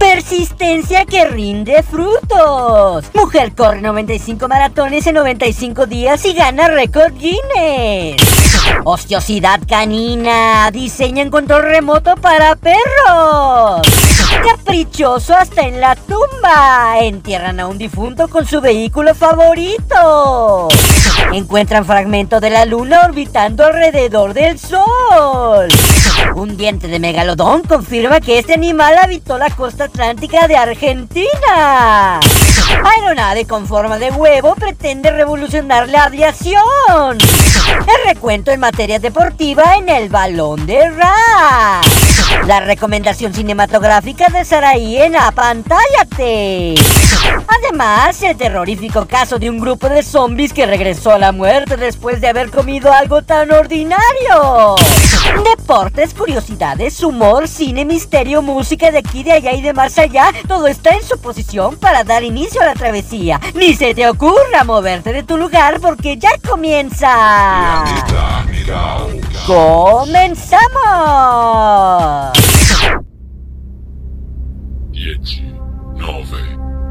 Persistencia que rinde frutos. Mujer corre 95 maratones en 95 días y gana récord Guinness. Ociosidad canina. Diseñan control remoto para perros. Caprichoso hasta en la tumba. Entierran a un difunto con su vehículo favorito. Encuentran fragmento de la luna orbitando alrededor del sol. Un diente de megalodón confirma que este animal habitó la costa atlántica de Argentina. Aeronave con forma de huevo pretende revolucionar la aviación. El recuento en materia deportiva en el balón de Ra. La recomendación cinematográfica de Saraí en Apantállate. Además, el terrorífico caso de un grupo de zombies que regresó a la muerte después de haber comido algo tan ordinario. Deportes, curiosidades, humor, cine, misterio, música de aquí, de allá y de más allá, todo está en su posición para dar inicio a la travesía. Ni se te ocurra moverte de tu lugar porque ya comienza. ¡Comenzamos! 10, 9,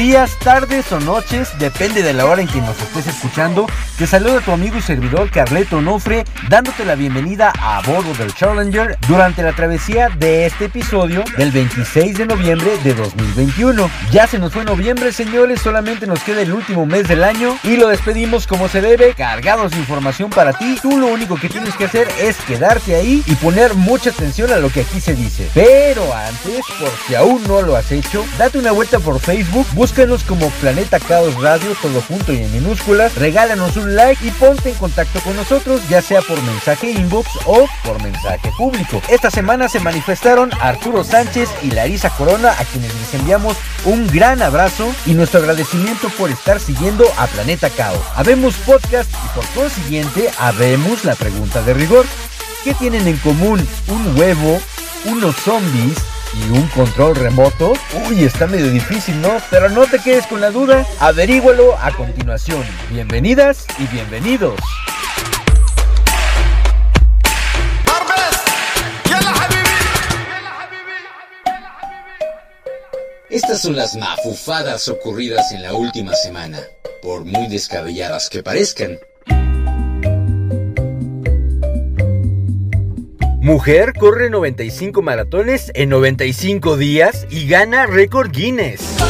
Días, tardes o noches, depende de la hora en que nos estés escuchando. Te saluda tu amigo y servidor Carleto Onofre, dándote la bienvenida a bordo del Challenger durante la travesía de este episodio del 26 de noviembre de 2021. Ya se nos fue noviembre, señores, solamente nos queda el último mes del año y lo despedimos como se debe, cargados de información para ti. Tú lo único que tienes que hacer es quedarte ahí y poner mucha atención a lo que aquí se dice. Pero antes, por si aún no lo has hecho, date una vuelta por Facebook, búscanos como Planeta Caos Radio, todo junto y en minúsculas, regálanos un like y ponte en contacto con nosotros, ya sea por mensaje inbox o por mensaje público. Esta semana se manifestaron Arturo Sánchez y Larisa Corona, a quienes les enviamos un gran abrazo y nuestro agradecimiento por estar siguiendo a Planeta Caos. Habemos podcast y por consiguiente habemos la pregunta de rigor. ¿Qué tienen en común un huevo, unos zombies y un control remoto? Uy, está medio difícil, ¿no? Pero no te quedes con la duda, averígualo a continuación. Bienvenidas y bienvenidos. Estas son las mafufadas ocurridas en la última semana, por muy descabelladas que parezcan. Mujer corre 95 maratones en 95 días y gana récord Guinness.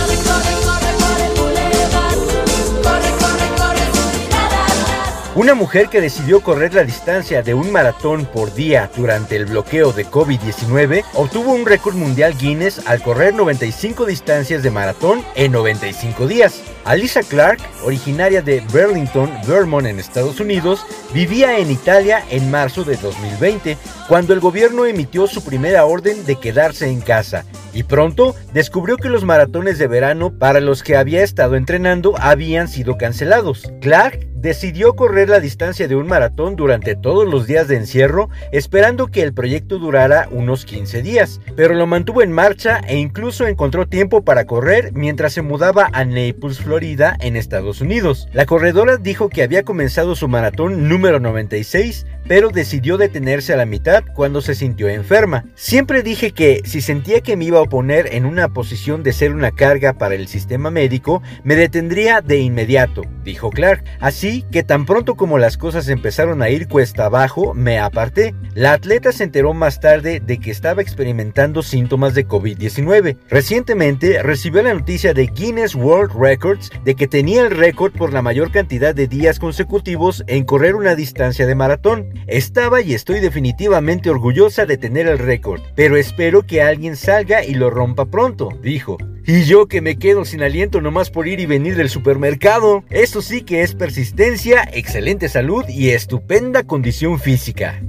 Una mujer que decidió correr la distancia de un maratón por día durante el bloqueo de COVID-19 obtuvo un récord mundial Guinness al correr 95 distancias de maratón en 95 días. Alisa Clark, originaria de Burlington, Vermont en Estados Unidos, vivía en Italia en marzo de 2020, cuando el gobierno emitió su primera orden de quedarse en casa y pronto descubrió que los maratones de verano para los que había estado entrenando habían sido cancelados. Clark decidió correr la distancia de un maratón durante todos los días de encierro, esperando que el proyecto durara unos 15 días, pero lo mantuvo en marcha e incluso encontró tiempo para correr mientras se mudaba a Naples, Florida, en Estados Unidos. La corredora dijo que había comenzado su maratón número 96 pero decidió detenerse a la mitad cuando se sintió enferma. Siempre dije que si sentía que me iba a poner en una posición de ser una carga para el sistema médico, me detendría de inmediato, dijo Clark. Así que tan pronto como las cosas empezaron a ir cuesta abajo, me aparté. La atleta se enteró más tarde de que estaba experimentando síntomas de COVID-19. Recientemente recibió la noticia de Guinness World Records de que tenía el récord por la mayor cantidad de días consecutivos en correr una distancia de maratón. Estaba y estoy definitivamente orgullosa de tener el récord, pero espero que alguien salga y lo rompa pronto, dijo. Y yo que me quedo sin aliento nomás por ir y venir del supermercado. Eso sí que es persistencia, excelente salud y estupenda condición física.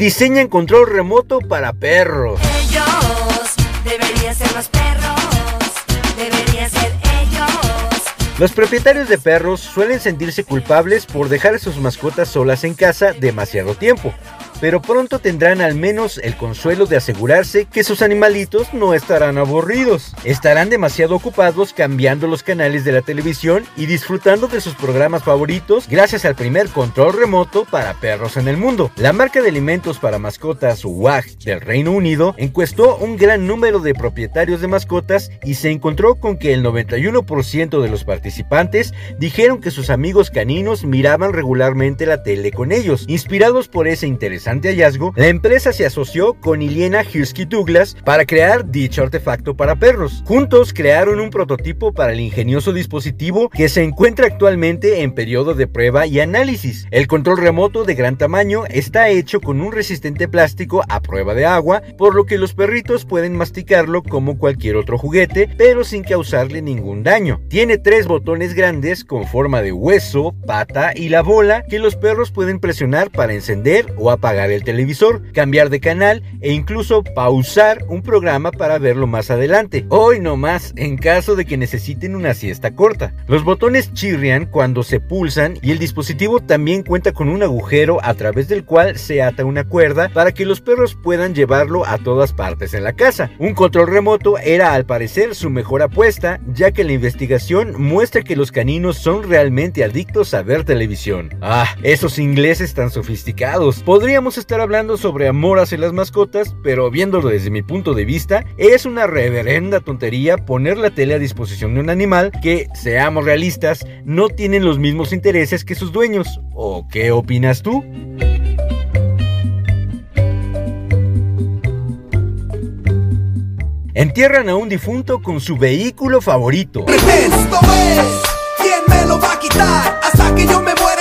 Diseñan control remoto para perros. Ellos deberían ser los perros, los propietarios de perros suelen sentirse culpables por dejar a sus mascotas solas en casa demasiado tiempo pero pronto tendrán al menos el consuelo de asegurarse que sus animalitos no estarán aburridos. Estarán demasiado ocupados cambiando los canales de la televisión y disfrutando de sus programas favoritos gracias al primer control remoto para perros en el mundo. La marca de alimentos para mascotas WAG del Reino Unido encuestó un gran número de propietarios de mascotas y se encontró con que el 91% de los participantes dijeron que sus amigos caninos miraban regularmente la tele con ellos. Inspirados por ese interesante hallazgo, la empresa se asoció con Iliena Husky Douglas para crear dicho artefacto para perros. Juntos crearon un prototipo para el ingenioso dispositivo que se encuentra actualmente en periodo de prueba y análisis. El control remoto de gran tamaño está hecho con un resistente plástico a prueba de agua, por lo que los perritos pueden masticarlo como cualquier otro juguete, pero sin causarle ningún daño. Tiene tres botones grandes con forma de hueso, pata y la bola que los perros pueden presionar para encender o apagar el televisor, cambiar de canal e incluso pausar un programa para verlo más adelante. Hoy no más, en caso de que necesiten una siesta corta. Los botones chirrian cuando se pulsan y el dispositivo también cuenta con un agujero a través del cual se ata una cuerda para que los perros puedan llevarlo a todas partes en la casa. Un control remoto era al parecer su mejor apuesta, ya que la investigación muestra que los caninos son realmente adictos a ver televisión. Ah, esos ingleses tan sofisticados. Podríamos estar hablando sobre amor hacia las mascotas, pero viéndolo desde mi punto de vista, es una reverenda tontería poner la tele a disposición de un animal que, seamos realistas, no tienen los mismos intereses que sus dueños. ¿O qué opinas tú? Entierran a un difunto con su vehículo favorito. Esto es, ¿quién me lo va a quitar? Hasta que yo me muera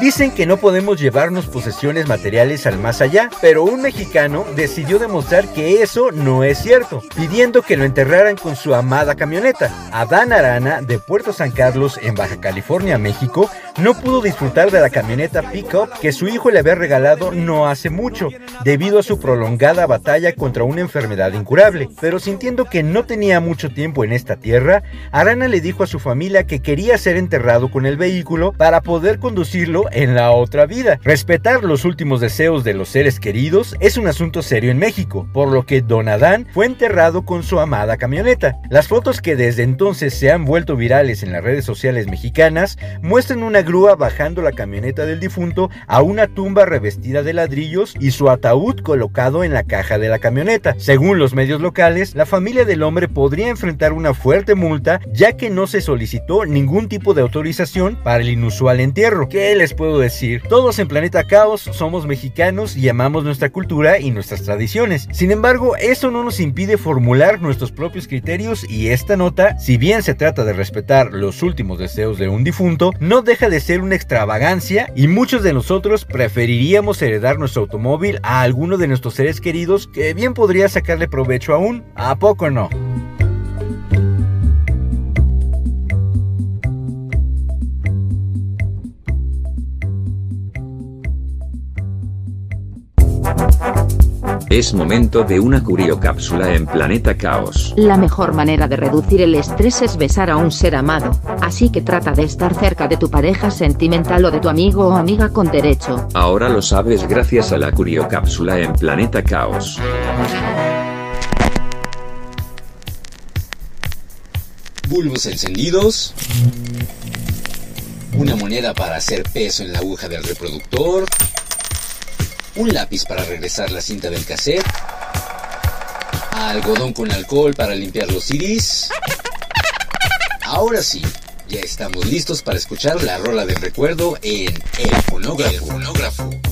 Dicen que no podemos llevarnos posesiones materiales al más allá, pero un mexicano decidió demostrar que eso no es cierto, pidiendo que lo enterraran con su amada camioneta. Adán Arana, de Puerto San Carlos, en Baja California, México, no pudo disfrutar de la camioneta pickup que su hijo le había regalado no hace mucho, debido a su prolongada batalla contra una enfermedad incurable. Pero sintiendo que no tenía mucho tiempo en esta tierra, Arana le dijo a su familia que quería ser enterrado con el vehículo para poder conducirlo en la otra vida. Respetar los últimos deseos de los seres queridos es un asunto serio en México, por lo que Don Adán fue enterrado con su amada camioneta. Las fotos que desde entonces se han vuelto virales en las redes sociales mexicanas muestran una grúa bajando la camioneta del difunto a una tumba revestida de ladrillos y su ataúd colocado en la caja de la camioneta. Según los medios locales, la familia del hombre podría enfrentar una fuerte multa ya que no se solicitó ningún tipo de autorización para el inusual entierro. ¿Qué les puedo decir? Todos en Planeta Caos somos mexicanos y amamos nuestra cultura y nuestras tradiciones. Sin embargo, eso no nos impide formular nuestros propios criterios y esta nota, si bien se trata de respetar los últimos deseos de un difunto, no deja de ser una extravagancia y muchos de nosotros preferiríamos heredar nuestro automóvil a alguno de nuestros seres queridos que bien podría sacarle provecho aún. ¿A poco no? Es momento de una curiocápsula en Planeta Caos. La mejor manera de reducir el estrés es besar a un ser amado, así que trata de estar cerca de tu pareja sentimental o de tu amigo o amiga con derecho. Ahora lo sabes gracias a la curiocápsula en Planeta Caos. Bulbos encendidos. Una moneda para hacer peso en la aguja del reproductor. Un lápiz para regresar la cinta del cassette. Algodón con alcohol para limpiar los CDs. Ahora sí, ya estamos listos para escuchar la rola del recuerdo en El. El fonógrafo.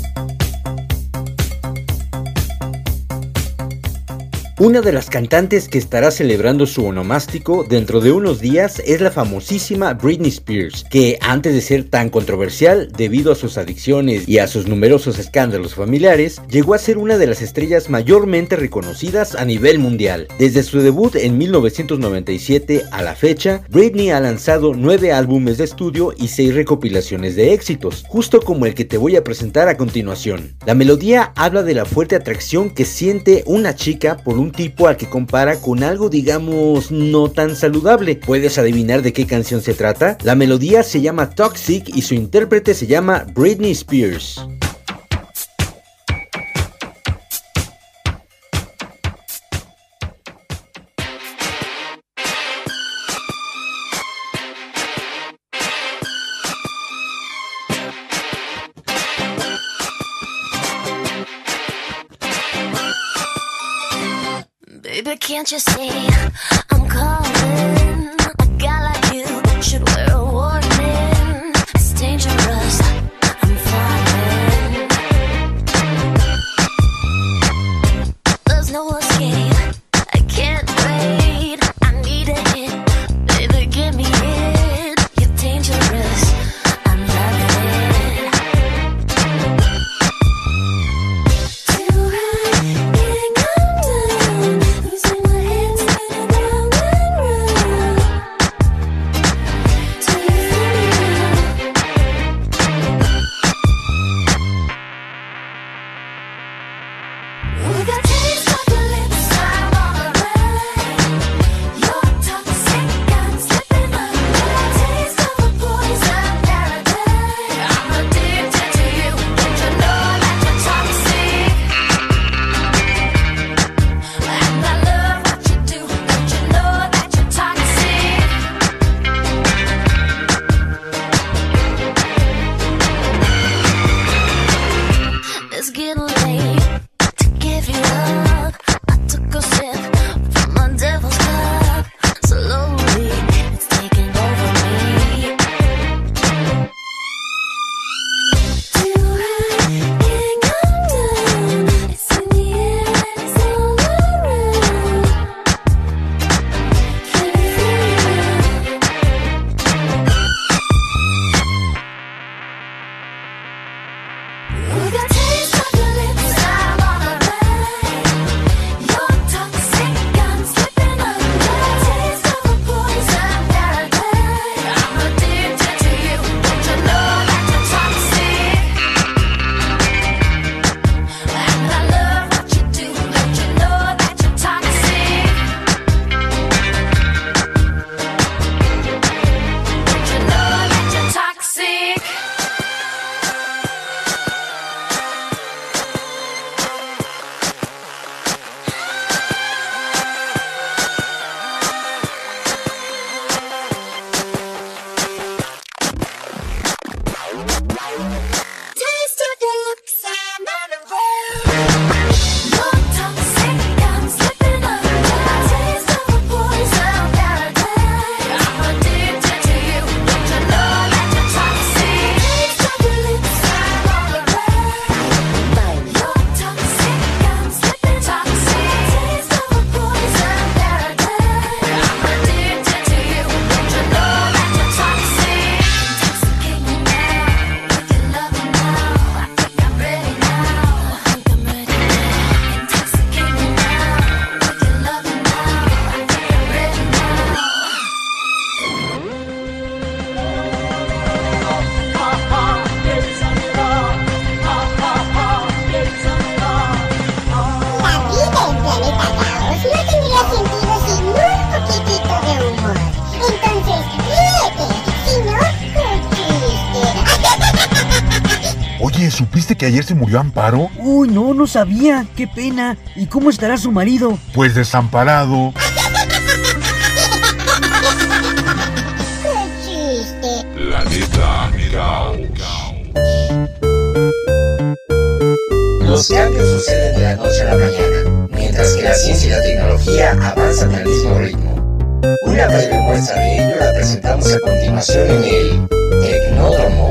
Una de las cantantes que estará celebrando su onomástico dentro de unos días es la famosísima Britney Spears, que antes de ser tan controversial debido a sus adicciones y a sus numerosos escándalos familiares, llegó a ser una de las estrellas mayormente reconocidas a nivel mundial. Desde su debut en 1997 a la fecha, Britney ha lanzado nueve álbumes de estudio y seis recopilaciones de éxitos, justo como el que te voy a presentar a continuación. La melodía habla de la fuerte atracción que siente una chica por un tipo al que compara con algo digamos no tan saludable. ¿Puedes adivinar de qué canción se trata? La melodía se llama Toxic y su intérprete se llama Britney Spears. Can't you see que ayer se murió Amparo? Uy, no, no sabía. Qué pena. ¿Y cómo estará su marido? Pues desamparado. Planeta Caos. Los cambios suceden de la noche a la mañana, mientras que la ciencia y la tecnología avanzan al mismo ritmo. Una breve muestra de ello la presentamos a continuación en el Tecnódromo.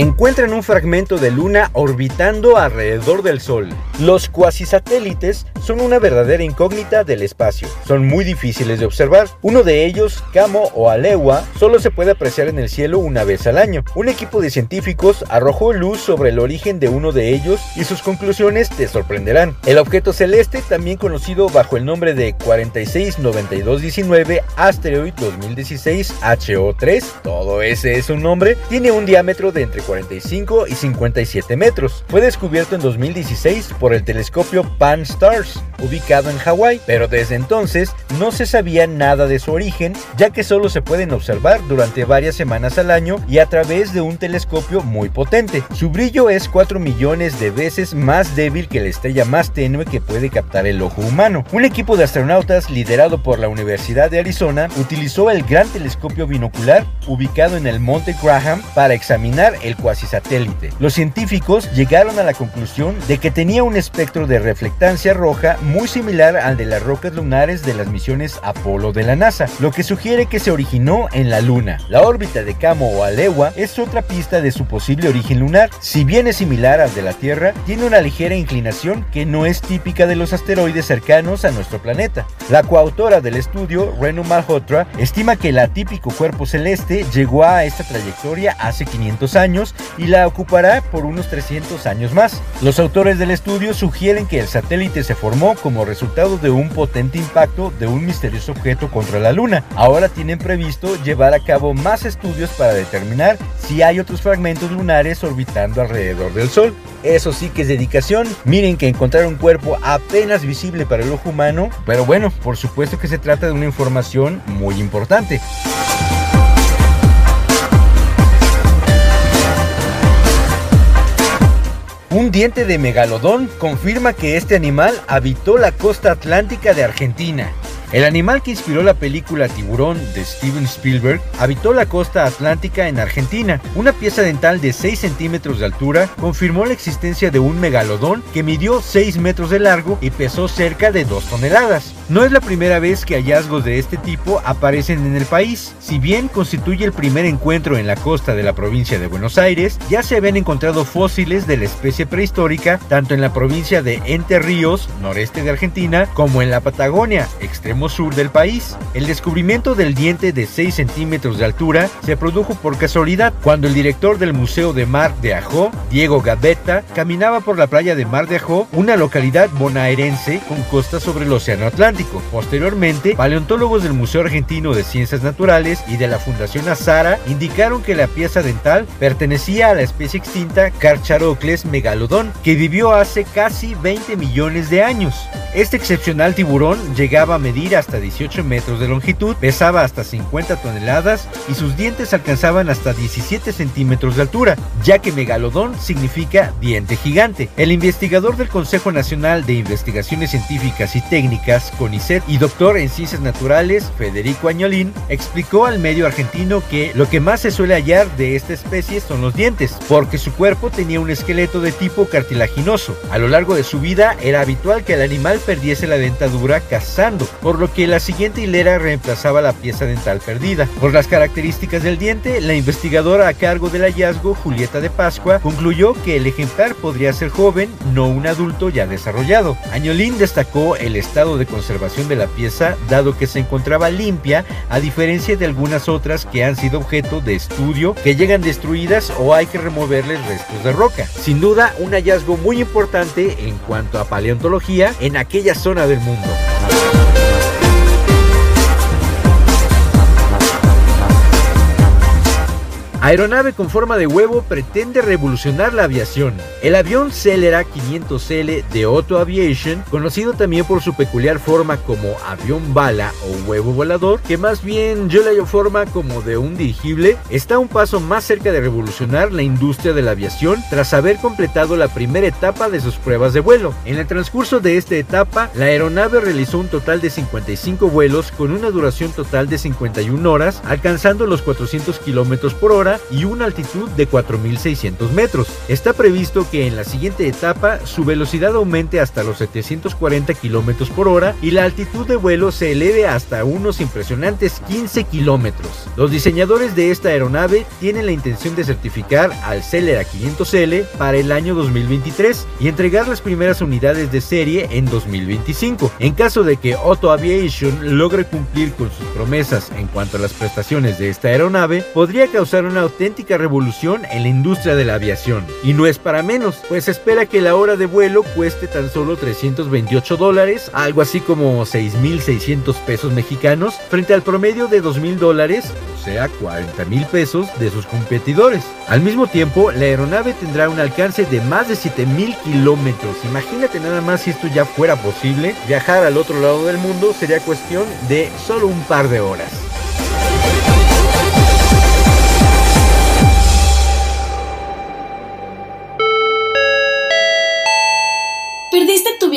Encuentran un fragmento de luna orbitando alrededor del Sol. Los cuasisatélites son una verdadera incógnita del espacio. Son muy difíciles de observar. Uno de ellos, Camo o Alewa, solo se puede apreciar en el cielo una vez al año. Un equipo de científicos arrojó luz sobre el origen de uno de ellos y sus conclusiones te sorprenderán. El objeto celeste, también conocido bajo el nombre de 469219 Asteroid 2016 HO3, todo ese es un nombre, tiene un diámetro de entre 45 y 57 metros. Fue descubierto en 2016 por el telescopio Pan-STARRS, ubicado en Hawái, pero desde entonces no se sabía nada de su origen, ya que solo se pueden observar durante varias semanas al año y a través de un telescopio muy potente. Su brillo es 4 millones de veces más débil que la estrella más tenue que puede captar el ojo humano. Un equipo de astronautas liderado por la Universidad de Arizona utilizó el gran telescopio binocular ubicado en el Monte Graham para examinar el cuasisatélite. Los científicos llegaron a la conclusión de que tenía un espectro de reflectancia roja muy similar al de las rocas lunares de las misiones Apolo de la NASA, lo que sugiere que se originó en la Luna. La órbita de Camo o Alewa es otra pista de su posible origen lunar. Si bien es similar al de la Tierra, tiene una ligera inclinación que no es típica de los asteroides cercanos a nuestro planeta. La coautora del estudio, Renu Malhotra, estima que el atípico cuerpo celeste llegó a esta trayectoria hace 500 años y la ocupará por unos 300 años más. Los autores del estudio sugieren que el satélite se formó como resultado de un potente impacto de un misterioso objeto contra la Luna. Ahora tienen previsto llevar a cabo más estudios para determinar si hay otros fragmentos lunares orbitando alrededor del Sol. Eso sí que es dedicación. Miren que encontrar un cuerpo apenas visible para el ojo humano, pero bueno, por supuesto que se trata de una información muy importante. Un diente de megalodón confirma que este animal habitó la costa atlántica de Argentina. El animal que inspiró la película Tiburón de Steven Spielberg habitó la costa atlántica en Argentina. Una pieza dental de 6 centímetros de altura confirmó la existencia de un megalodón que midió 6 metros de largo y pesó cerca de 2 toneladas. No es la primera vez que hallazgos de este tipo aparecen en el país. Si bien constituye el primer encuentro en la costa de la provincia de Buenos Aires, ya se habían encontrado fósiles de la especie prehistórica tanto en la provincia de Entre Ríos, noreste de Argentina, como en la Patagonia, extremo sur del país. El descubrimiento del diente de 6 centímetros de altura se produjo por casualidad cuando el director del Museo de Mar de Ajó, Diego Gavetta, caminaba por la playa de Mar de Ajó, una localidad bonaerense con costa sobre el Océano Atlántico. Posteriormente, paleontólogos del Museo Argentino de Ciencias Naturales y de la Fundación Azara indicaron que la pieza dental pertenecía a la especie extinta Carcharocles megalodon, que vivió hace casi 20 millones de años. Este excepcional tiburón llegaba a medir hasta 18 metros de longitud, pesaba hasta 50 toneladas y sus dientes alcanzaban hasta 17 centímetros de altura, ya que megalodón significa diente gigante. El investigador del Consejo Nacional de Investigaciones Científicas y Técnicas, CONICET, y doctor en Ciencias Naturales, Federico Añolín, explicó al medio argentino que lo que más se suele hallar de esta especie son los dientes, porque su cuerpo tenía un esqueleto de tipo cartilaginoso. A lo largo de su vida era habitual que el animal perdiese la dentadura cazando, por lo que la siguiente hilera reemplazaba la pieza dental perdida. Por las características del diente, la investigadora a cargo del hallazgo, Julieta de Pascua, concluyó que el ejemplar podría ser joven, no un adulto ya desarrollado. Añolín destacó el estado de conservación de la pieza, dado que se encontraba limpia, a diferencia de algunas otras que han sido objeto de estudio, que llegan destruidas o hay que removerles restos de roca. Sin duda, un hallazgo muy importante en cuanto a paleontología en aquella zona del mundo. Aeronave con forma de huevo pretende revolucionar la aviación. El avión Celera 500L de Otto Aviation, conocido también por su peculiar forma como avión bala o huevo volador, que más bien yo le hallo forma como de un dirigible, está un paso más cerca de revolucionar la industria de la aviación tras haber completado la primera etapa de sus pruebas de vuelo. En el transcurso de esta etapa, la aeronave realizó un total de 55 vuelos con una duración total de 51 horas, alcanzando los 400 km por hora y una altitud de 4.600 metros. Está previsto que en la siguiente etapa su velocidad aumente hasta los 740 km por hora y la altitud de vuelo se eleve hasta unos impresionantes 15 kilómetros. Los diseñadores de esta aeronave tienen la intención de certificar al Celera 500L para el año 2023 y entregar las primeras unidades de serie en 2025. En caso de que Otto Aviation logre cumplir con sus promesas en cuanto a las prestaciones de esta aeronave, podría causar una auténtica revolución en la industria de la aviación. Y no es para menos, pues espera que la hora de vuelo cueste tan solo 328 dólares, algo así como 6.600 pesos mexicanos, frente al promedio de 2.000 dólares, o sea, 40 mil pesos de sus competidores. Al mismo tiempo, la aeronave tendrá un alcance de más de 7 mil kilómetros. Imagínate nada más si esto ya fuera posible, viajar al otro lado del mundo sería cuestión de solo un par de horas.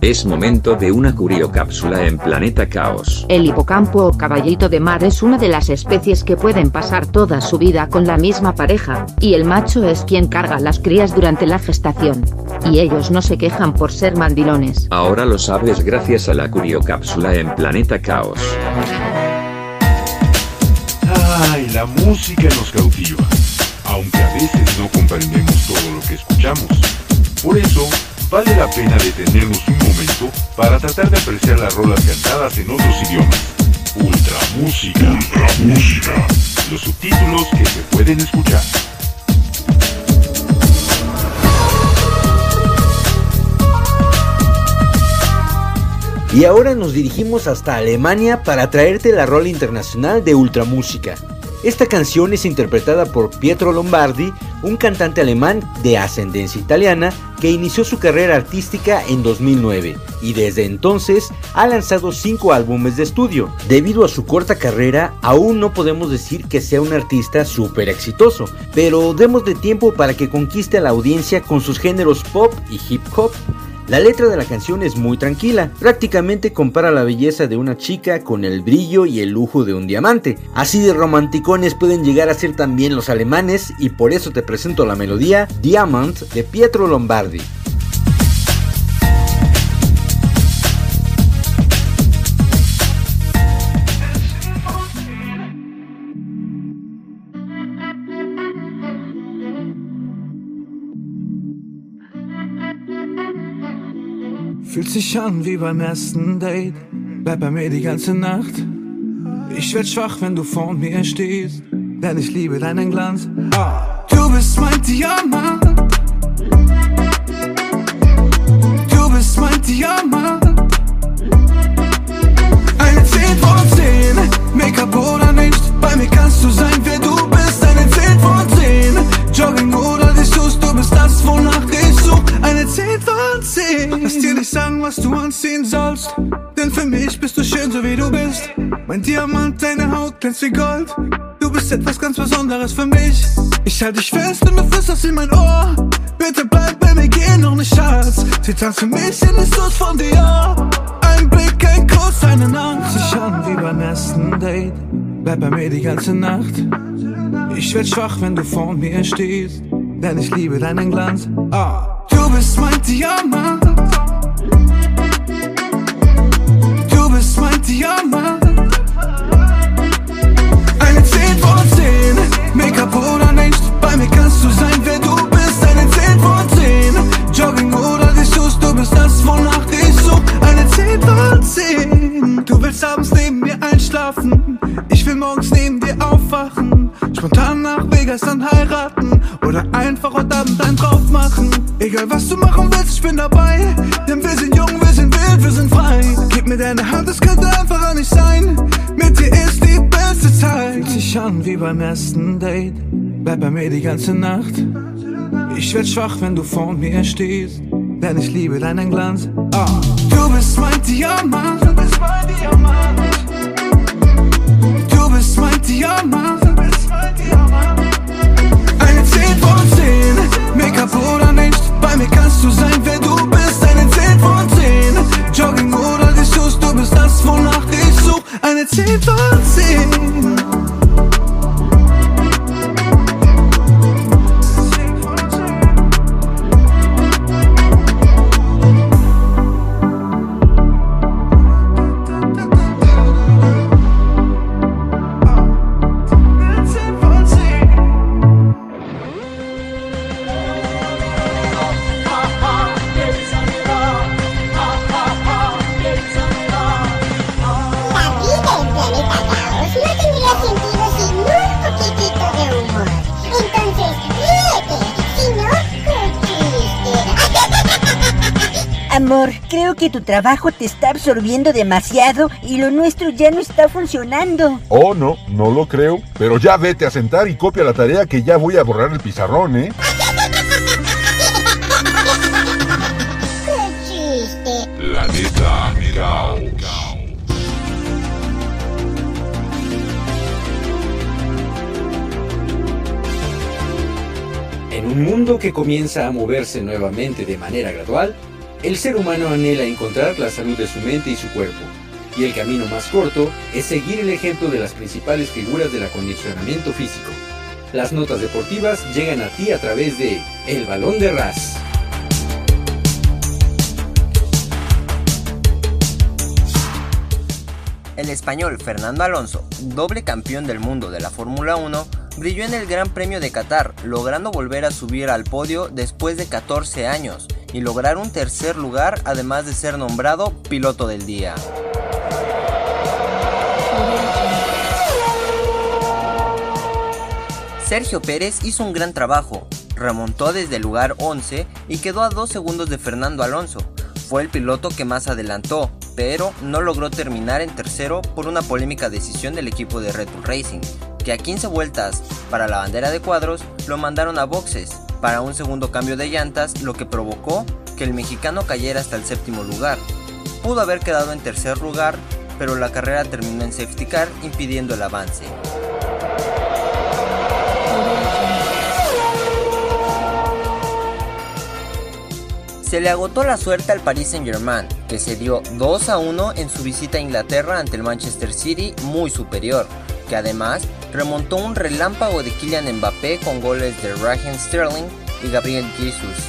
Es momento de una curiocápsula en Planeta Caos. El hipocampo o caballito de mar es una de las especies que pueden pasar toda su vida con la misma pareja, y el macho es quien carga las crías durante la gestación. Y ellos no se quejan por ser mandilones. Ahora lo sabes gracias a la curiocápsula en Planeta Caos. Ay, la música nos cautiva, aunque a veces no comprendemos todo lo que escuchamos. Por eso, vale la pena detenernos un momento para tratar de apreciar las rolas cantadas en otros idiomas. Ultra música. Ultra música. Los subtítulos que se pueden escuchar. Y ahora nos dirigimos hasta Alemania para traerte la rola internacional de Ultramúsica. Esta canción es interpretada por Pietro Lombardi, un cantante alemán de ascendencia italiana que inició su carrera artística en 2009 y desde entonces ha lanzado 5 álbumes de estudio. Debido a su corta carrera, aún no podemos decir que sea un artista súper exitoso, pero démosle tiempo para que conquiste a la audiencia con sus géneros pop y hip hop. La letra de la canción es muy tranquila, prácticamente compara la belleza de una chica con el brillo y el lujo de un diamante. Así de romanticones pueden llegar a ser también los alemanes y por eso te presento la melodía Diamant de Pietro Lombardi. Fühlt sich an wie beim ersten Date. Bleib bei mir die ganze Nacht. Ich werd schwach, wenn du vor mir stehst. Denn ich liebe deinen Glanz. Ah. Du bist mein Diamant. Du bist mein Diamant. Eine 10 von 10. Make-up oder nicht. Bei mir kannst du sein, wer du bist. Eine 10 von 10. Jogging oder Dessous. Du bist das, wonach 10 von 10. Lass dir nicht sagen, was du anziehen sollst. Denn für mich bist du schön, so wie du bist. Mein Diamant, deine Haut glänzt wie Gold. Du bist etwas ganz Besonderes für mich. Ich halte dich fest und du flüsterst in mein Ohr. Bitte bleib bei mir, geh noch nicht, Schatz. Sie tanzt für mich in den Suits von dir. Ein Blick, ein Kuss, eine Nacht. Sich an wie beim ersten Date. Bleib bei mir die ganze Nacht. Ich werd schwach, wenn du vor mir stehst denn ich liebe deinen Glanz. Ah. Du bist mein Diamant. Du bist mein Diamant. Eine 10 von 10, Make-up oder nicht, bei mir kannst du sein, wer du bist. Eine 10 von 10, Jogging oder die Shoes, du bist das, wonach ich such. Eine 10 von 10, du willst abends neben mir einschlafen, ich will morgens neben dir aufwachen. Spontan nach Vegas dann heiraten oder einfach heute Abend einen drauf machen. Egal was du machen willst, ich bin dabei. Denn wir sind jung, wir sind wild, wir sind frei. Gib mir deine Hand, es könnte einfacher nicht sein. Mit dir ist die beste Zeit. Fühlt sich an wie beim ersten Date. Bleib bei mir die ganze Nacht. Ich werd schwach, wenn du vor mir stehst. Denn ich liebe deinen Glanz. Ah. Du bist mein Diamant. Du bist mein Diamant. Du bist mein Diamant. Du bist mein Diamant. Eine 10 von 10. Make-up oder nicht. Bei mir kannst du sein, wer du bist. Eine 10 von 10. Jogging oder die Shoes. Du bist das, wonach ich such. Eine 10 von 10. Qué creo que tu trabajo te está absorbiendo demasiado y lo nuestro ya no está funcionando. Oh, no, no lo creo. Pero ya vete a sentar y copia la tarea que ya voy a borrar el pizarrón, ¿eh? chiste. Planeta Caos. En un mundo que comienza a moverse nuevamente de manera gradual, el ser humano anhela encontrar la salud de su mente y su cuerpo. Y el camino más corto es seguir el ejemplo de las principales figuras del acondicionamiento físico. Las notas deportivas llegan a ti a través de El Balón de Ras. El español Fernando Alonso, doble campeón del mundo de la Fórmula 1, brilló en el Gran Premio de Qatar, logrando volver a subir al podio después de 14 años y lograr un tercer lugar además de ser nombrado piloto del día. Sergio Pérez hizo un gran trabajo, remontó desde el lugar 11 y quedó a 2 segundos de Fernando Alonso. Fue el piloto que más adelantó, pero no logró terminar en tercero por una polémica decisión del equipo de Red Bull Racing, que a 15 vueltas para la bandera de cuadros lo mandaron a boxes para un segundo cambio de llantas, lo que provocó que el mexicano cayera hasta el séptimo lugar. Pudo haber quedado en tercer lugar, pero la carrera terminó en safety car impidiendo el avance. Se le agotó la suerte al Paris Saint-Germain, que se dio 2 a 1 en su visita a Inglaterra ante el Manchester City muy superior, que además remontó un relámpago de Kylian Mbappé con goles de Raheem Sterling y Gabriel Jesus.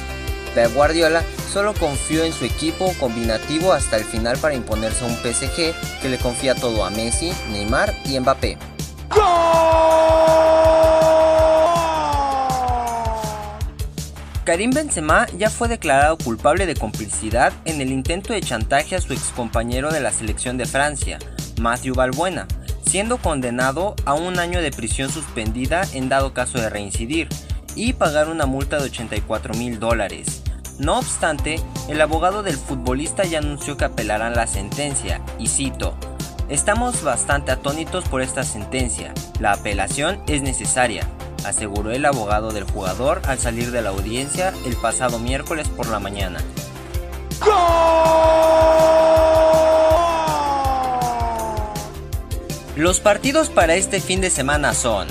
Pep Guardiola solo confió en su equipo combinativo hasta el final para imponerse a un PSG que le confía todo a Messi, Neymar y Mbappé. Karim Benzema ya fue declarado culpable de complicidad en el intento de chantaje a su excompañero de la selección de Francia, Matthew Balbuena, siendo condenado a un año de prisión suspendida en dado caso de reincidir y pagar una multa de 84 mil dólares. No obstante, el abogado del futbolista ya anunció que apelarán la sentencia, y cito, Estamos bastante atónitos por esta sentencia, la apelación es necesaria, aseguró el abogado del jugador al salir de la audiencia el pasado miércoles por la mañana. Los partidos para este fin de semana son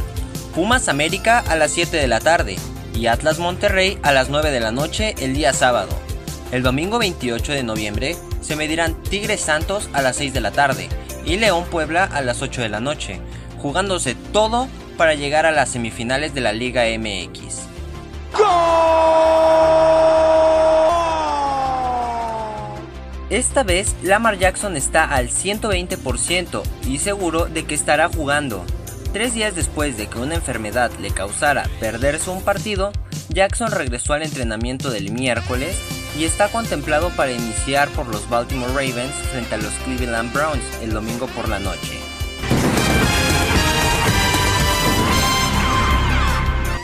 Pumas América a las 7 de la tarde y Atlas Monterrey a las 9 de la noche el día sábado. El domingo 28 de noviembre se medirán Tigres Santos a las 6 de la tarde y León Puebla a las 8 de la noche, jugándose todo para llegar a las semifinales de la Liga MX. Esta vez Lamar Jackson está al 120% y seguro de que estará jugando. Tres días después de que una enfermedad le causara perderse un partido, Jackson regresó al entrenamiento del miércoles y está contemplado para iniciar por los Baltimore Ravens frente a los Cleveland Browns el domingo por la noche.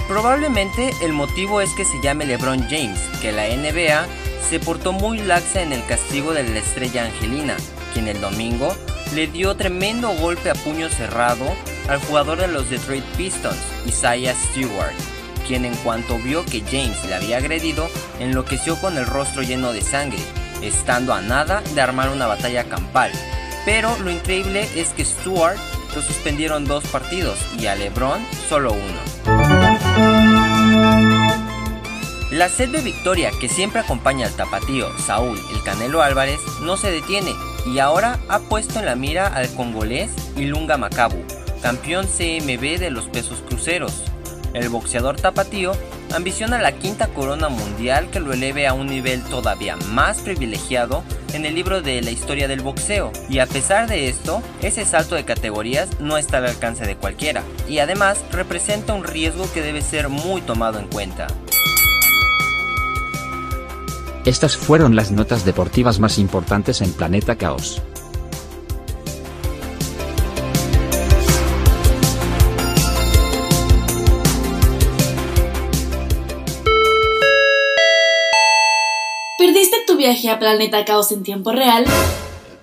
Probablemente el motivo es que se llame LeBron James, que la NBA se portó muy laxa en el castigo de la estrella Angelina, quien el domingo le dio tremendo golpe a puño cerrado al jugador de los Detroit Pistons, Isaiah Stewart, quien en cuanto vio que James le había agredido, enloqueció con el rostro lleno de sangre, estando a nada de armar una batalla campal. Pero lo increíble es que Stewart lo suspendieron dos partidos y a LeBron solo uno. La sed de victoria que siempre acompaña al tapatío Saúl el Canelo Álvarez no se detiene y ahora ha puesto en la mira al congolés Ilunga Macabu, campeón CMB de los pesos cruceros. El boxeador tapatío ambiciona la quinta corona mundial que lo eleve a un nivel todavía más privilegiado en el libro de la historia del boxeo. Y a pesar de esto, ese salto de categorías no está al alcance de cualquiera. Y además representa un riesgo que debe ser muy tomado en cuenta. Estas fueron las notas deportivas más importantes en Planeta Caos. ¿Perdiste tu viaje a Planeta Caos en tiempo real?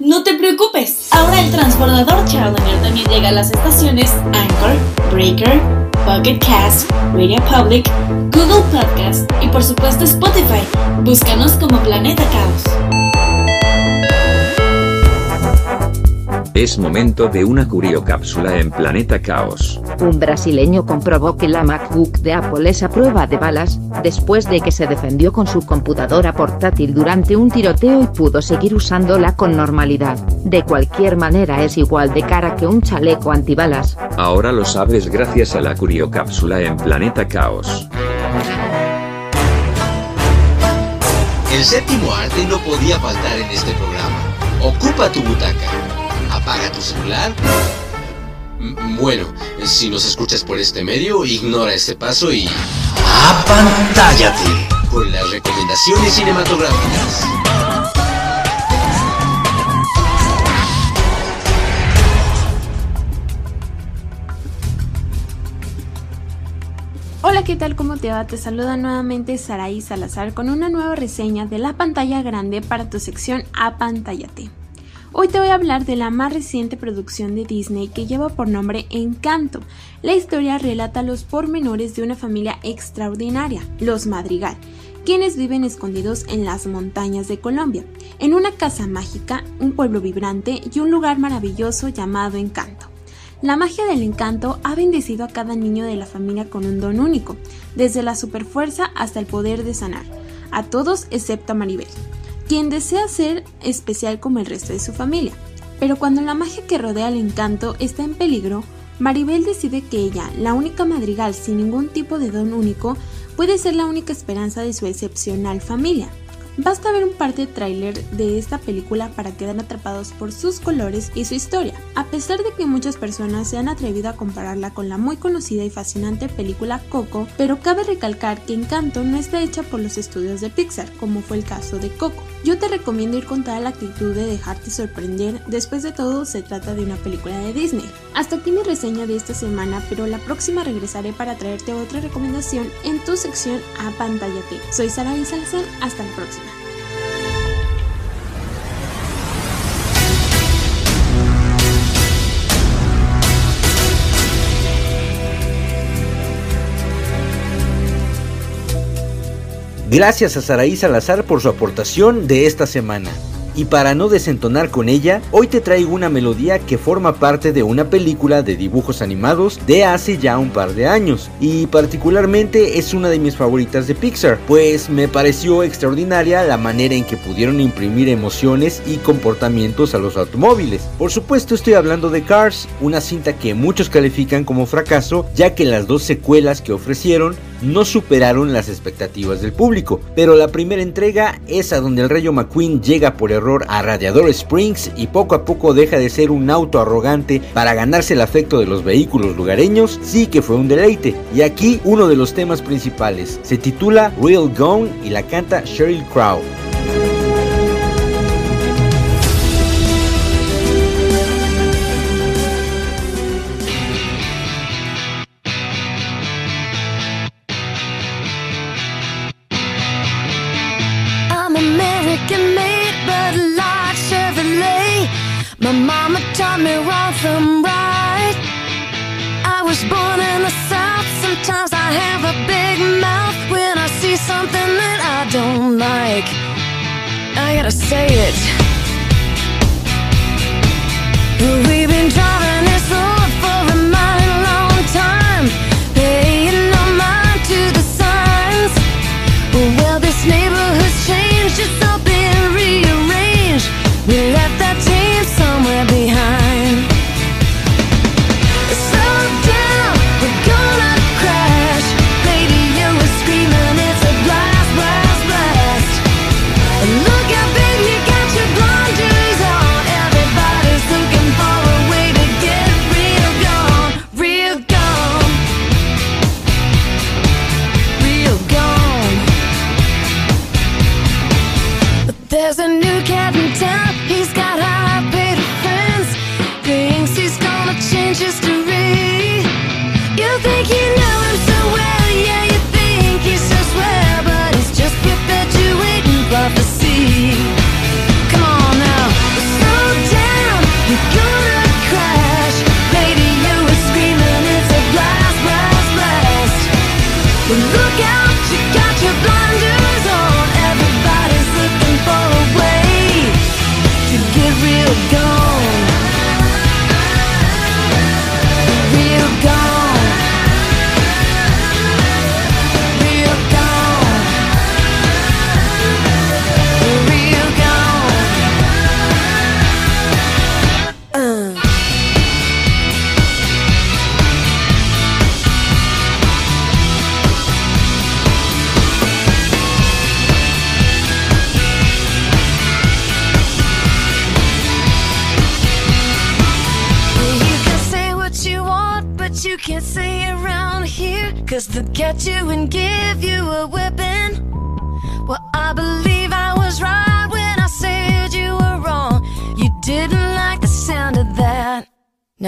No te preocupes, ahora el transbordador Challenger también llega a las estaciones Anchor, Breaker, Pocket Cast, Radio Public, Google Podcast y por supuesto Spotify. Búscanos como Planeta Caos. Es momento de una curiocápsula en Planeta Caos. Un brasileño comprobó que la MacBook de Apple es a prueba de balas, después de que se defendió con su computadora portátil durante un tiroteo y pudo seguir usándola con normalidad. De cualquier manera es igual de cara que un chaleco antibalas. Ahora lo sabes gracias a la curiocápsula en Planeta Caos. El séptimo arte no podía faltar en este programa. Ocupa tu butaca. Apaga tu celular. Bueno, si nos escuchas por este medio, ignora este paso y... ¡Apantállate! Con las recomendaciones cinematográficas. Hola, ¿qué tal? ¿Cómo te va? Te saluda nuevamente Saraí Salazar con una nueva reseña de la pantalla grande para tu sección Apantállate. Hoy te voy a hablar de la más reciente producción de Disney que lleva por nombre Encanto. La historia relata los pormenores de una familia extraordinaria, los Madrigal, quienes viven escondidos en las montañas de Colombia, en una casa mágica, un pueblo vibrante y un lugar maravilloso llamado Encanto. La magia del encanto ha bendecido a cada niño de la familia con un don único, desde la superfuerza hasta el poder de sanar, a todos excepto a Maribel, quien desea ser especial como el resto de su familia. Pero cuando la magia que rodea al encanto está en peligro, Maribel decide que ella, la única madrigal sin ningún tipo de don único, puede ser la única esperanza de su excepcional familia. Basta ver un par de tráiler de esta película para quedar atrapados por sus colores y su historia. A pesar de que muchas personas se han atrevido a compararla con la muy conocida y fascinante película Coco, pero cabe recalcar que Encanto no está hecha por los estudios de Pixar, como fue el caso de Coco. Yo te recomiendo ir con toda la actitud de dejarte sorprender, después de todo se trata de una película de Disney. Hasta aquí mi reseña de esta semana, pero la próxima regresaré para traerte otra recomendación en tu sección Apantállate. Soy Sara Salazar, hasta la próxima. Gracias a Saraí Salazar por su aportación de esta semana. Y para no desentonar con ella, hoy te traigo una melodía que forma parte de una película de dibujos animados de hace ya un par de años. Y particularmente es una de mis favoritas de Pixar, pues me pareció extraordinaria la manera en que pudieron imprimir emociones y comportamientos a los automóviles. Por supuesto estoy hablando de Cars, una cinta que muchos califican como fracaso, ya que las dos secuelas que ofrecieron no superaron las expectativas del público, pero la primera entrega es donde el Rayo McQueen llega por error a Radiador Springs y poco a poco deja de ser un auto arrogante para ganarse el afecto de los vehículos lugareños, sí que fue un deleite. Y aquí uno de los temas principales, se titula Real Gone y la canta Sheryl Crow. gotta say it.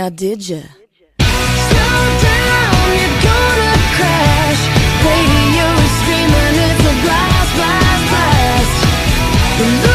Now did ya? Radio is screaming, it's a blast, blast, blast.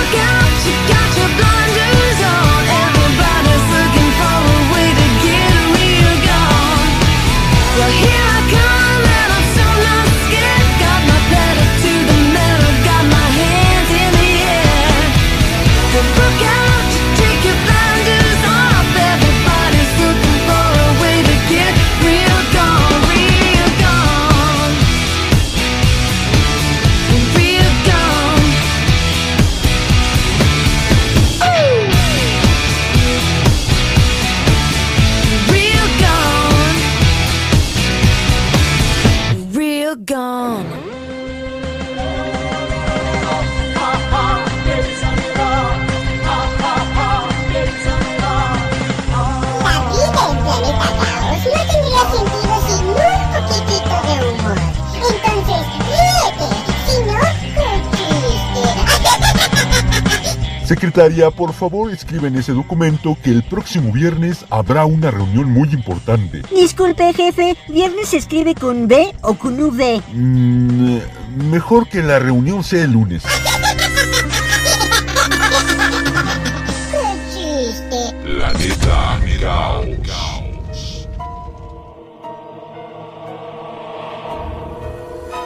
Por favor escribe en ese documento que el próximo viernes habrá una reunión muy importante. Disculpe, jefe, ¿viernes se escribe con B o con V? Mm, mejor que la reunión sea el lunes.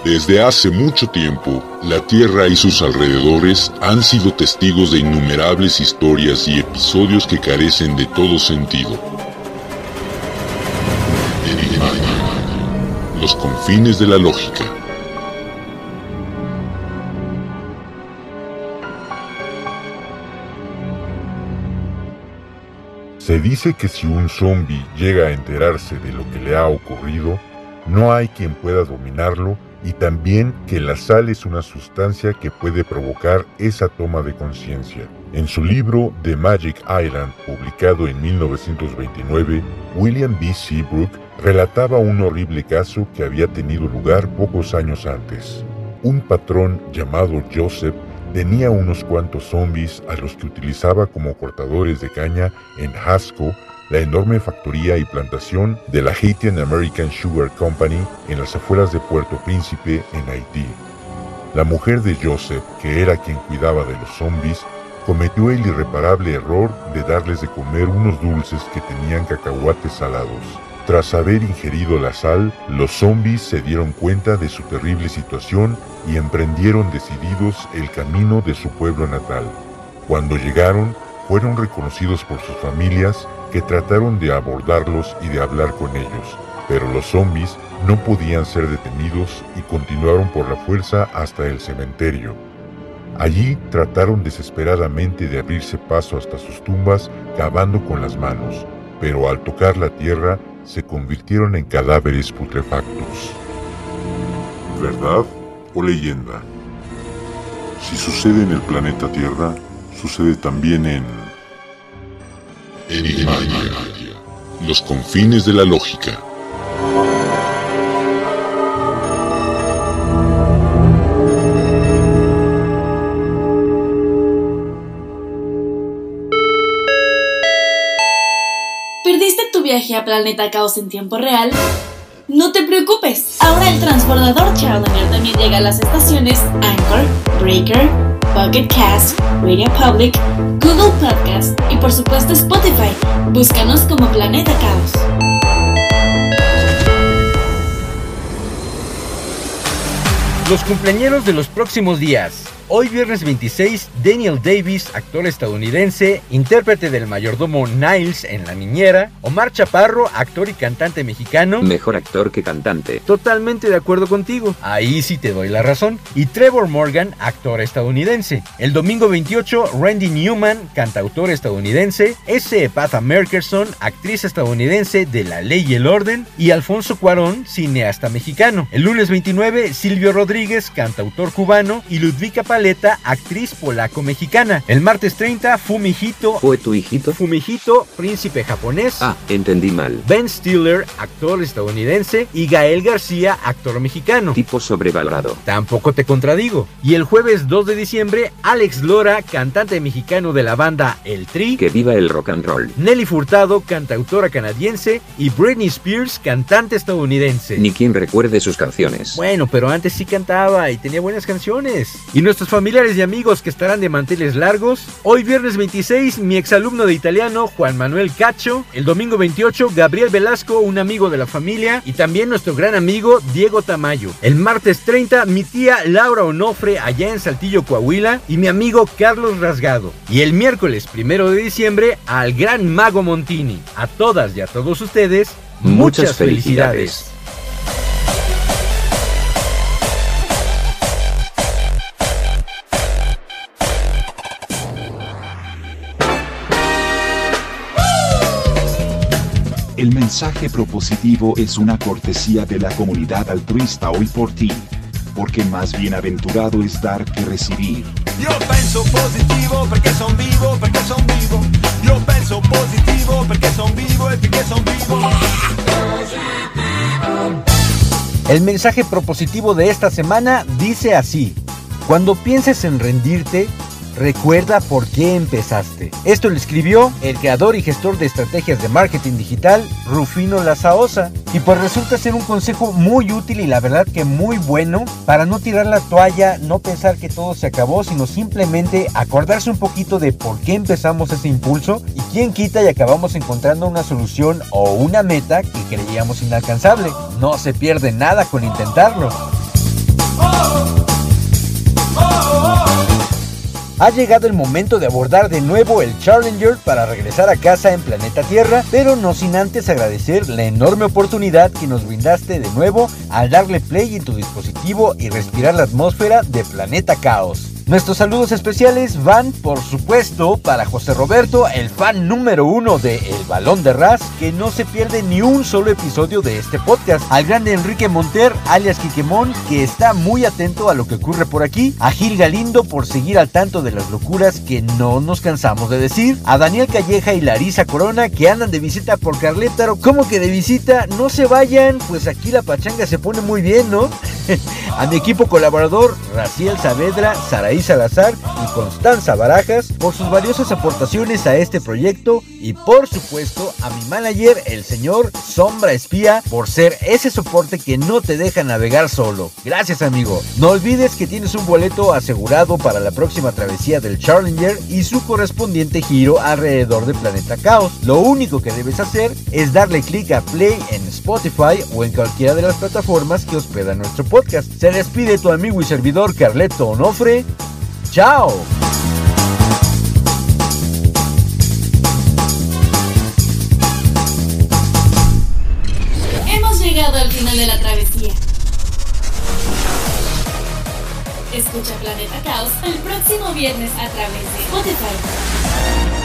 Desde hace mucho tiempo, la Tierra y sus alrededores han sido testigos de innumerables historias y episodios que carecen de todo sentido. Los confines de la lógica. Se dice que si un zombie llega a enterarse de lo que le ha ocurrido, no hay quien pueda dominarlo y también que la sal es una sustancia que puede provocar esa toma de conciencia. En su libro The Magic Island, publicado en 1929, William B. Seabrook relataba un horrible caso que había tenido lugar pocos años antes. Un patrón llamado Joseph tenía unos cuantos zombies a los que utilizaba como cortadores de caña en Hasco la enorme factoría y plantación de la Haitian American Sugar Company en las afueras de Puerto Príncipe, en Haití. La mujer de Joseph, que era quien cuidaba de los zombies, cometió el irreparable error de darles de comer unos dulces que tenían cacahuates salados. Tras haber ingerido la sal, los zombies se dieron cuenta de su terrible situación y emprendieron decididos el camino de su pueblo natal. Cuando llegaron, fueron reconocidos por sus familias que trataron de abordarlos y de hablar con ellos, pero los zombies no podían ser detenidos y continuaron por la fuerza hasta el cementerio. Allí trataron desesperadamente de abrirse paso hasta sus tumbas cavando con las manos, pero al tocar la tierra se convirtieron en cadáveres putrefactos. ¿Verdad o leyenda? Si sucede en el planeta Tierra, sucede también en... Los confines de la lógica. ¿Perdiste tu viaje a Planeta Caos en tiempo real? No te preocupes, ahora el transbordador Challenger también llega a las estaciones Anchor, Breaker, Pocket Cast, Radio Public, Google Podcast y por supuesto Spotify. Búscanos como Planeta Caos. Los cumpleañeros de los próximos días. Hoy viernes 26, Daniel Davis, actor estadounidense, intérprete del mayordomo Niles en La Niñera, Omar Chaparro, actor y cantante mexicano. Mejor actor que cantante. Totalmente de acuerdo contigo, ahí sí te doy la razón. Y Trevor Morgan, actor estadounidense. El domingo 28, Randy Newman, cantautor estadounidense, S. Patha Merkerson, actriz estadounidense de La Ley y el Orden, y Alfonso Cuarón, cineasta mexicano. El lunes 29, Silvio Rodríguez, cantautor cubano, y Ludvika Paleta, actriz polaco-mexicana. El martes 30, Fumihito. ¿Fue tu hijito? Fumihito, príncipe japonés. Ah, entendí mal. Ben Stiller, actor estadounidense, y Gael García, actor mexicano. Tipo sobrevalorado. Tampoco te contradigo. Y el jueves 2 de diciembre, Alex Lora, cantante mexicano de la banda El Tri. Que viva el rock and roll. Nelly Furtado, cantautora canadiense, y Britney Spears, cantante estadounidense. Ni quien recuerde sus canciones. Bueno, pero antes sí cantaba y tenía buenas canciones. Y familiares y amigos que estarán de manteles largos. Hoy viernes 26, mi exalumno de italiano, Juan Manuel Cacho. El domingo 28, Gabriel Velasco, un amigo de la familia. Y también nuestro gran amigo, Diego Tamayo. El martes 30, mi tía Laura Onofre, allá en Saltillo, Coahuila. Y mi amigo Carlos Rasgado. Y el miércoles 1 de diciembre, al gran Mago Montini. A todas y a todos ustedes, muchas, felicidades. El mensaje propositivo es una cortesía de la comunidad altruista hoy por ti, porque más bienaventurado es dar que recibir. Io penso positivo perché son vivo, perché son vivo. Io penso positivo perché son vivo e perché son vivo. El mensaje propositivo de esta semana dice así. Cuando pienses en rendirte, recuerda por qué empezaste. Esto lo escribió el creador y gestor de estrategias de marketing digital, Rufino Lazaosa. Y pues resulta ser un consejo muy útil y la verdad que muy bueno para no tirar la toalla, no pensar que todo se acabó, sino simplemente acordarse un poquito de por qué empezamos ese impulso y quién quita y acabamos encontrando una solución o una meta que creíamos inalcanzable. No se pierde nada con intentarlo. Ha llegado el momento de abordar de nuevo el Challenger para regresar a casa en planeta Tierra, pero no sin antes agradecer la enorme oportunidad que nos brindaste de nuevo al darle play en tu dispositivo y respirar la atmósfera de Planeta Caos. Nuestros saludos especiales van, por supuesto, para José Roberto, el fan número uno de El Balón de Ras, que no se pierde ni un solo episodio de este podcast. Al grande Enrique Monter, alias Quiquemón, que está muy atento a lo que ocurre por aquí. A Gil Galindo por seguir al tanto de las locuras que no nos cansamos de decir. A Daniel Calleja y Larisa Corona, que andan de visita por Carlétaro. ¿Cómo que de visita? No se vayan, pues aquí la pachanga se pone muy bien, ¿no? a mi equipo colaborador Raciel Saavedra, Saraí Salazar y Constanza Barajas por sus valiosas aportaciones a este proyecto y por supuesto a mi manager, el señor Sombra Espía, por ser ese soporte que no te deja navegar solo. Gracias amigo. No olvides que tienes un boleto asegurado para la próxima travesía del Challenger y su correspondiente giro alrededor de Planeta Caos. Lo único que debes hacer es darle clic a play en Spotify o en cualquiera de las plataformas que hospedan nuestro podcast. Se despide tu amigo y servidor Carleto Onofre. ¡Chao! Hemos llegado al final de la travesía. Escucha Planeta Caos el próximo viernes a través de Spotify.